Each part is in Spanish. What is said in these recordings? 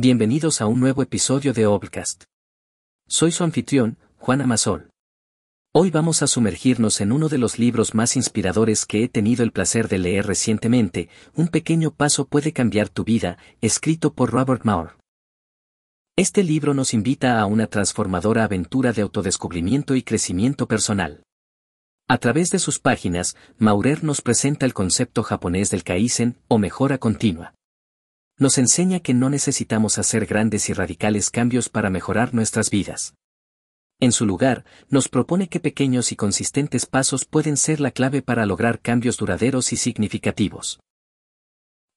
Bienvenidos a un nuevo episodio de Obcast. Soy su anfitrión, Juan Amasol. Hoy vamos a sumergirnos en uno de los libros más inspiradores que he tenido el placer de leer recientemente, Un pequeño paso puede cambiar tu vida, escrito por Robert Moore. Este libro nos invita a una transformadora aventura de autodescubrimiento y crecimiento personal. A través de sus páginas, Maurer nos presenta el concepto japonés del kaizen, o mejora continua nos enseña que no necesitamos hacer grandes y radicales cambios para mejorar nuestras vidas. En su lugar, nos propone que pequeños y consistentes pasos pueden ser la clave para lograr cambios duraderos y significativos.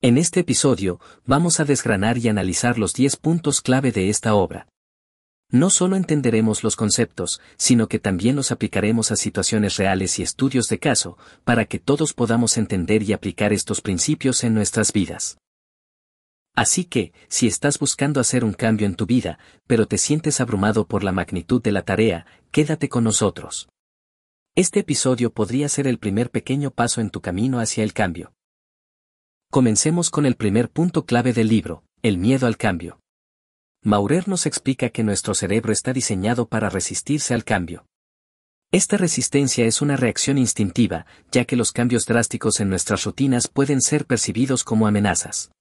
En este episodio, vamos a desgranar y analizar los 10 puntos clave de esta obra. No solo entenderemos los conceptos, sino que también los aplicaremos a situaciones reales y estudios de caso, para que todos podamos entender y aplicar estos principios en nuestras vidas. Así que, si estás buscando hacer un cambio en tu vida, pero te sientes abrumado por la magnitud de la tarea, quédate con nosotros. Este episodio podría ser el primer pequeño paso en tu camino hacia el cambio. Comencemos con el primer punto clave del libro, el miedo al cambio. Maurer nos explica que nuestro cerebro está diseñado para resistirse al cambio. Esta resistencia es una reacción instintiva, ya que los cambios drásticos en nuestras rutinas pueden ser percibidos como amenazas.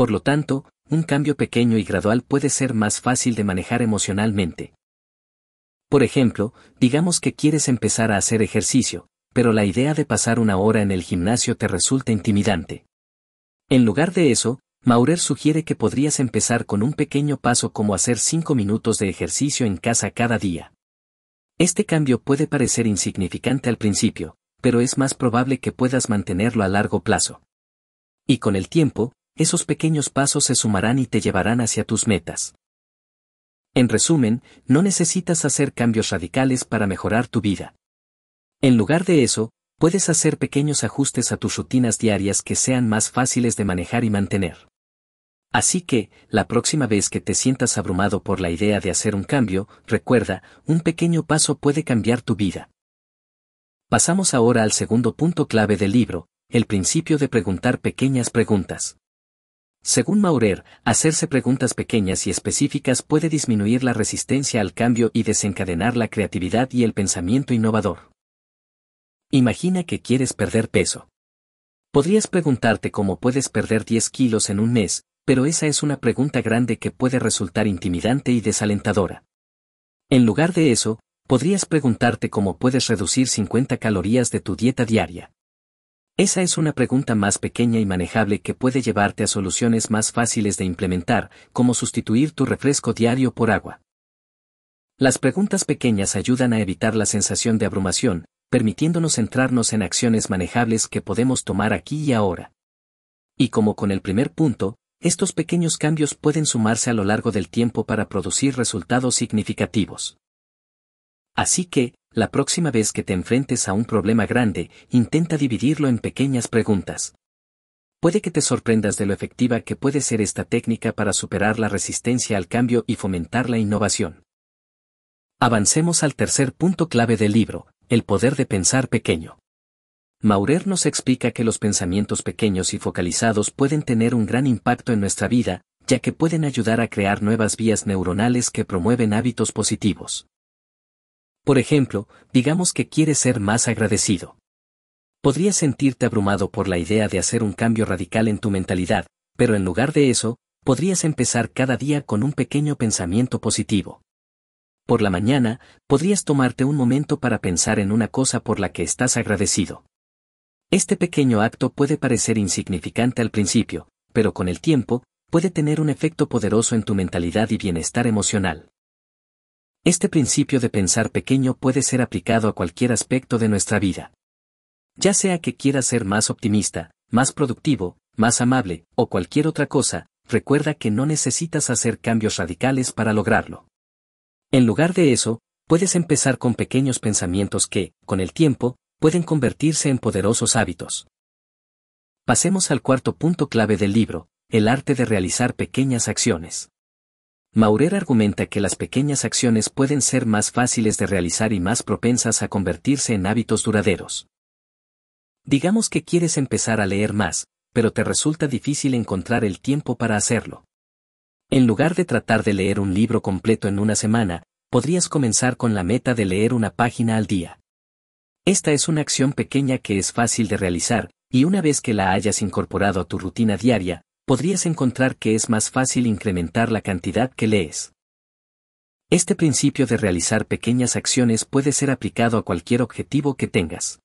Por lo tanto, un cambio pequeño y gradual puede ser más fácil de manejar emocionalmente. Por ejemplo, digamos que quieres empezar a hacer ejercicio, pero la idea de pasar una hora en el gimnasio te resulta intimidante. En lugar de eso, Maurer sugiere que podrías empezar con un pequeño paso como hacer 5 minutos de ejercicio en casa cada día. Este cambio puede parecer insignificante al principio, pero es más probable que puedas mantenerlo a largo plazo. Y con el tiempo, esos pequeños pasos se sumarán y te llevarán hacia tus metas. En resumen, no necesitas hacer cambios radicales para mejorar tu vida. En lugar de eso, puedes hacer pequeños ajustes a tus rutinas diarias que sean más fáciles de manejar y mantener. Así que, la próxima vez que te sientas abrumado por la idea de hacer un cambio, recuerda, un pequeño paso puede cambiar tu vida. Pasamos ahora al segundo punto clave del libro, el principio de preguntar pequeñas preguntas. Según Maurer, hacerse preguntas pequeñas y específicas puede disminuir la resistencia al cambio y desencadenar la creatividad y el pensamiento innovador. Imagina que quieres perder peso. Podrías preguntarte cómo puedes perder 10 kilos en un mes, pero esa es una pregunta grande que puede resultar intimidante y desalentadora. En lugar de eso, podrías preguntarte cómo puedes reducir 50 calorías de tu dieta diaria. Esa es una pregunta más pequeña y manejable que puede llevarte a soluciones más fáciles de implementar, como sustituir tu refresco diario por agua. Las preguntas pequeñas ayudan a evitar la sensación de abrumación, permitiéndonos centrarnos en acciones manejables que podemos tomar aquí y ahora. Y como con el primer punto, estos pequeños cambios pueden sumarse a lo largo del tiempo para producir resultados significativos. Así que, la próxima vez que te enfrentes a un problema grande, intenta dividirlo en pequeñas preguntas. Puede que te sorprendas de lo efectiva que puede ser esta técnica para superar la resistencia al cambio y fomentar la innovación. Avancemos al tercer punto clave del libro, el poder de pensar pequeño. Maurer nos explica que los pensamientos pequeños y focalizados pueden tener un gran impacto en nuestra vida, ya que pueden ayudar a crear nuevas vías neuronales que promueven hábitos positivos. Por ejemplo, digamos que quieres ser más agradecido. Podrías sentirte abrumado por la idea de hacer un cambio radical en tu mentalidad, pero en lugar de eso, podrías empezar cada día con un pequeño pensamiento positivo. Por la mañana, podrías tomarte un momento para pensar en una cosa por la que estás agradecido. Este pequeño acto puede parecer insignificante al principio, pero con el tiempo, puede tener un efecto poderoso en tu mentalidad y bienestar emocional. Este principio de pensar pequeño puede ser aplicado a cualquier aspecto de nuestra vida. Ya sea que quieras ser más optimista, más productivo, más amable, o cualquier otra cosa, recuerda que no necesitas hacer cambios radicales para lograrlo. En lugar de eso, puedes empezar con pequeños pensamientos que, con el tiempo, pueden convertirse en poderosos hábitos. Pasemos al cuarto punto clave del libro, el arte de realizar pequeñas acciones. Maurer argumenta que las pequeñas acciones pueden ser más fáciles de realizar y más propensas a convertirse en hábitos duraderos. Digamos que quieres empezar a leer más, pero te resulta difícil encontrar el tiempo para hacerlo. En lugar de tratar de leer un libro completo en una semana, podrías comenzar con la meta de leer una página al día. Esta es una acción pequeña que es fácil de realizar, y una vez que la hayas incorporado a tu rutina diaria, podrías encontrar que es más fácil incrementar la cantidad que lees. Este principio de realizar pequeñas acciones puede ser aplicado a cualquier objetivo que tengas.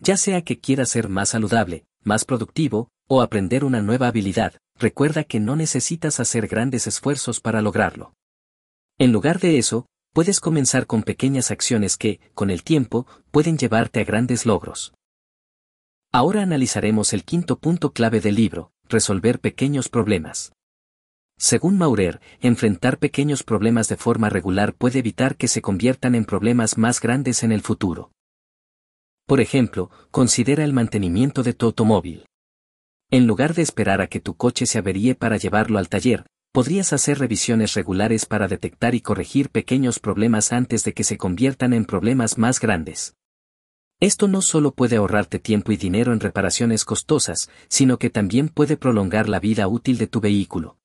Ya sea que quieras ser más saludable, más productivo, o aprender una nueva habilidad, recuerda que no necesitas hacer grandes esfuerzos para lograrlo. En lugar de eso, puedes comenzar con pequeñas acciones que, con el tiempo, pueden llevarte a grandes logros. Ahora analizaremos el quinto punto clave del libro, resolver pequeños problemas. Según Maurer, enfrentar pequeños problemas de forma regular puede evitar que se conviertan en problemas más grandes en el futuro. Por ejemplo, considera el mantenimiento de tu automóvil. En lugar de esperar a que tu coche se averíe para llevarlo al taller, podrías hacer revisiones regulares para detectar y corregir pequeños problemas antes de que se conviertan en problemas más grandes. Esto no solo puede ahorrarte tiempo y dinero en reparaciones costosas, sino que también puede prolongar la vida útil de tu vehículo.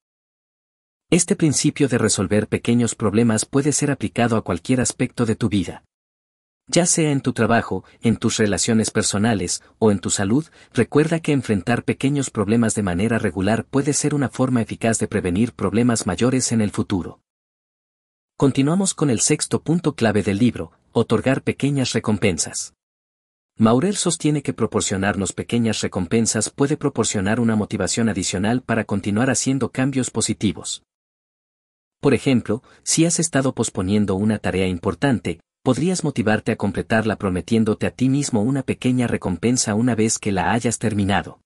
Este principio de resolver pequeños problemas puede ser aplicado a cualquier aspecto de tu vida. Ya sea en tu trabajo, en tus relaciones personales o en tu salud, recuerda que enfrentar pequeños problemas de manera regular puede ser una forma eficaz de prevenir problemas mayores en el futuro. Continuamos con el sexto punto clave del libro, otorgar pequeñas recompensas. Maurer sostiene que proporcionarnos pequeñas recompensas puede proporcionar una motivación adicional para continuar haciendo cambios positivos. Por ejemplo, si has estado posponiendo una tarea importante, podrías motivarte a completarla prometiéndote a ti mismo una pequeña recompensa una vez que la hayas terminado.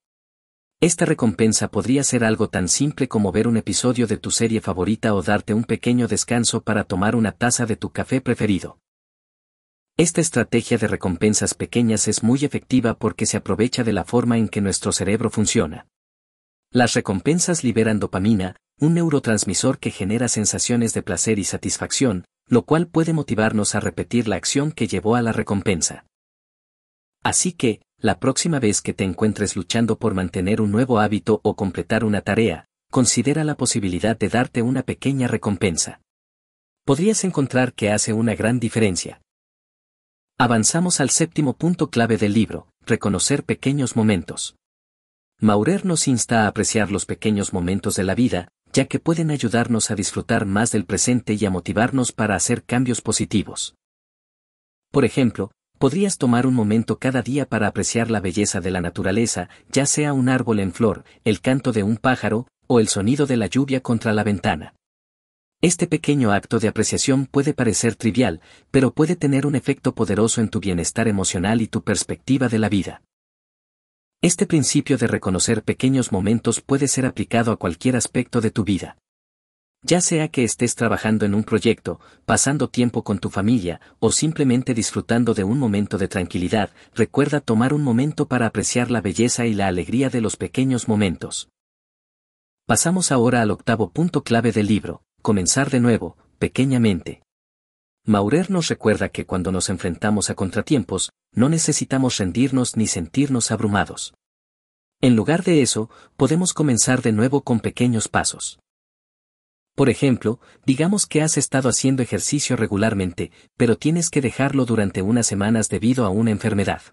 Esta recompensa podría ser algo tan simple como ver un episodio de tu serie favorita o darte un pequeño descanso para tomar una taza de tu café preferido. Esta estrategia de recompensas pequeñas es muy efectiva porque se aprovecha de la forma en que nuestro cerebro funciona. Las recompensas liberan dopamina, un neurotransmisor que genera sensaciones de placer y satisfacción, lo cual puede motivarnos a repetir la acción que llevó a la recompensa. Así que, la próxima vez que te encuentres luchando por mantener un nuevo hábito o completar una tarea, considera la posibilidad de darte una pequeña recompensa. Podrías encontrar que hace una gran diferencia. Avanzamos al séptimo punto clave del libro, reconocer pequeños momentos. Maurer nos insta a apreciar los pequeños momentos de la vida, ya que pueden ayudarnos a disfrutar más del presente y a motivarnos para hacer cambios positivos. Por ejemplo, podrías tomar un momento cada día para apreciar la belleza de la naturaleza, ya sea un árbol en flor, el canto de un pájaro, o el sonido de la lluvia contra la ventana. Este pequeño acto de apreciación puede parecer trivial, pero puede tener un efecto poderoso en tu bienestar emocional y tu perspectiva de la vida. Este principio de reconocer pequeños momentos puede ser aplicado a cualquier aspecto de tu vida. Ya sea que estés trabajando en un proyecto, pasando tiempo con tu familia, o simplemente disfrutando de un momento de tranquilidad, recuerda tomar un momento para apreciar la belleza y la alegría de los pequeños momentos. Pasamos ahora al octavo punto clave del libro, comenzar de nuevo, pequeñamente. Maurer nos recuerda que cuando nos enfrentamos a contratiempos, no necesitamos rendirnos ni sentirnos abrumados. En lugar de eso, podemos comenzar de nuevo con pequeños pasos. Por ejemplo, digamos que has estado haciendo ejercicio regularmente, pero tienes que dejarlo durante unas semanas debido a una enfermedad.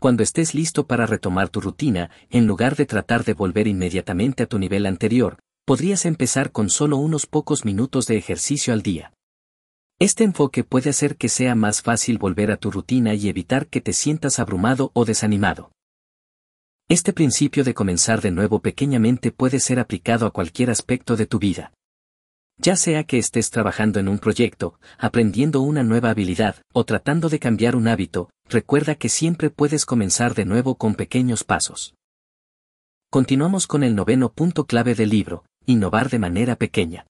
Cuando estés listo para retomar tu rutina, en lugar de tratar de volver inmediatamente a tu nivel anterior, podrías empezar con solo unos pocos minutos de ejercicio al día. Este enfoque puede hacer que sea más fácil volver a tu rutina y evitar que te sientas abrumado o desanimado. Este principio de comenzar de nuevo pequeñamente puede ser aplicado a cualquier aspecto de tu vida. Ya sea que estés trabajando en un proyecto, aprendiendo una nueva habilidad o tratando de cambiar un hábito, recuerda que siempre puedes comenzar de nuevo con pequeños pasos. Continuamos con el noveno punto clave del libro, innovar de manera pequeña.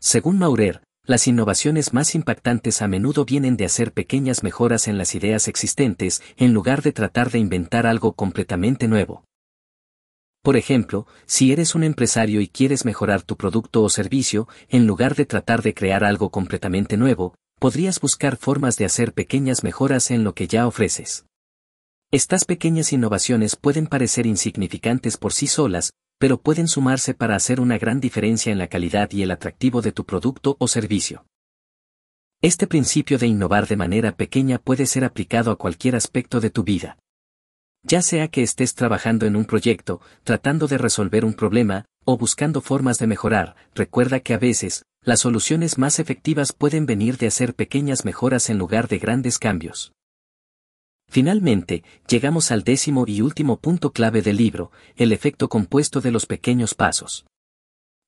Según Maurer, las innovaciones más impactantes a menudo vienen de hacer pequeñas mejoras en las ideas existentes, en lugar de tratar de inventar algo completamente nuevo. Por ejemplo, si eres un empresario y quieres mejorar tu producto o servicio, en lugar de tratar de crear algo completamente nuevo, podrías buscar formas de hacer pequeñas mejoras en lo que ya ofreces. Estas pequeñas innovaciones pueden parecer insignificantes por sí solas, pero pueden sumarse para hacer una gran diferencia en la calidad y el atractivo de tu producto o servicio. Este principio de innovar de manera pequeña puede ser aplicado a cualquier aspecto de tu vida. Ya sea que estés trabajando en un proyecto, tratando de resolver un problema, o buscando formas de mejorar, recuerda que a veces, las soluciones más efectivas pueden venir de hacer pequeñas mejoras en lugar de grandes cambios. Finalmente, llegamos al décimo y último punto clave del libro, el efecto compuesto de los pequeños pasos.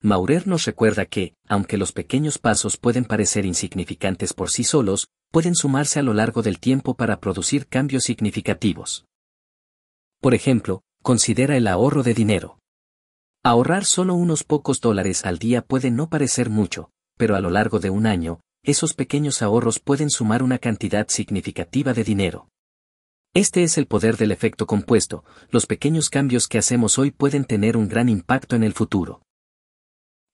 Maurer nos recuerda que, aunque los pequeños pasos pueden parecer insignificantes por sí solos, pueden sumarse a lo largo del tiempo para producir cambios significativos. Por ejemplo, considera el ahorro de dinero. Ahorrar solo unos pocos dólares al día puede no parecer mucho, pero a lo largo de un año, esos pequeños ahorros pueden sumar una cantidad significativa de dinero. Este es el poder del efecto compuesto, los pequeños cambios que hacemos hoy pueden tener un gran impacto en el futuro.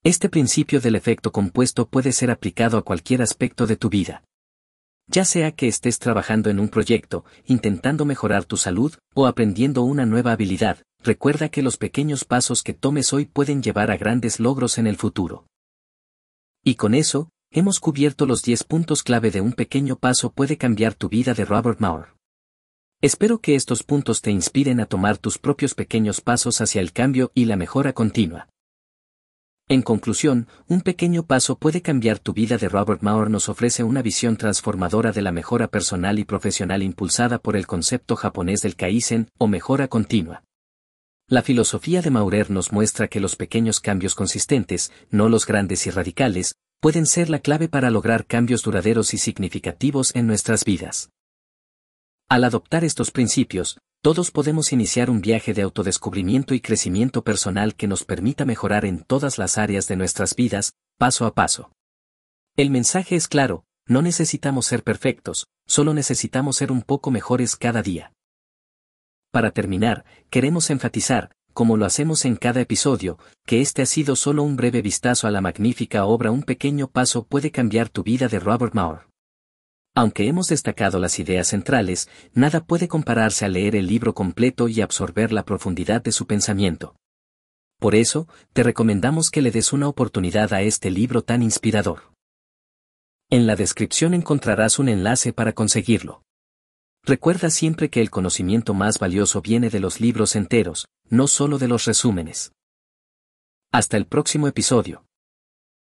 Este principio del efecto compuesto puede ser aplicado a cualquier aspecto de tu vida. Ya sea que estés trabajando en un proyecto, intentando mejorar tu salud, o aprendiendo una nueva habilidad, recuerda que los pequeños pasos que tomes hoy pueden llevar a grandes logros en el futuro. Y con eso, hemos cubierto los 10 puntos clave de un pequeño paso puede cambiar tu vida de Robert Moore. Espero que estos puntos te inspiren a tomar tus propios pequeños pasos hacia el cambio y la mejora continua. En conclusión, un pequeño paso puede cambiar tu vida de Robert Maurer nos ofrece una visión transformadora de la mejora personal y profesional impulsada por el concepto japonés del Kaizen o mejora continua. La filosofía de Maurer nos muestra que los pequeños cambios consistentes, no los grandes y radicales, pueden ser la clave para lograr cambios duraderos y significativos en nuestras vidas. Al adoptar estos principios, todos podemos iniciar un viaje de autodescubrimiento y crecimiento personal que nos permita mejorar en todas las áreas de nuestras vidas, paso a paso. El mensaje es claro, no necesitamos ser perfectos, solo necesitamos ser un poco mejores cada día. Para terminar, queremos enfatizar, como lo hacemos en cada episodio, que este ha sido solo un breve vistazo a la magnífica obra Un pequeño paso puede cambiar tu vida de Robert Moore. Aunque hemos destacado las ideas centrales, nada puede compararse a leer el libro completo y absorber la profundidad de su pensamiento. Por eso, te recomendamos que le des una oportunidad a este libro tan inspirador. En la descripción encontrarás un enlace para conseguirlo. Recuerda siempre que el conocimiento más valioso viene de los libros enteros, no solo de los resúmenes. Hasta el próximo episodio.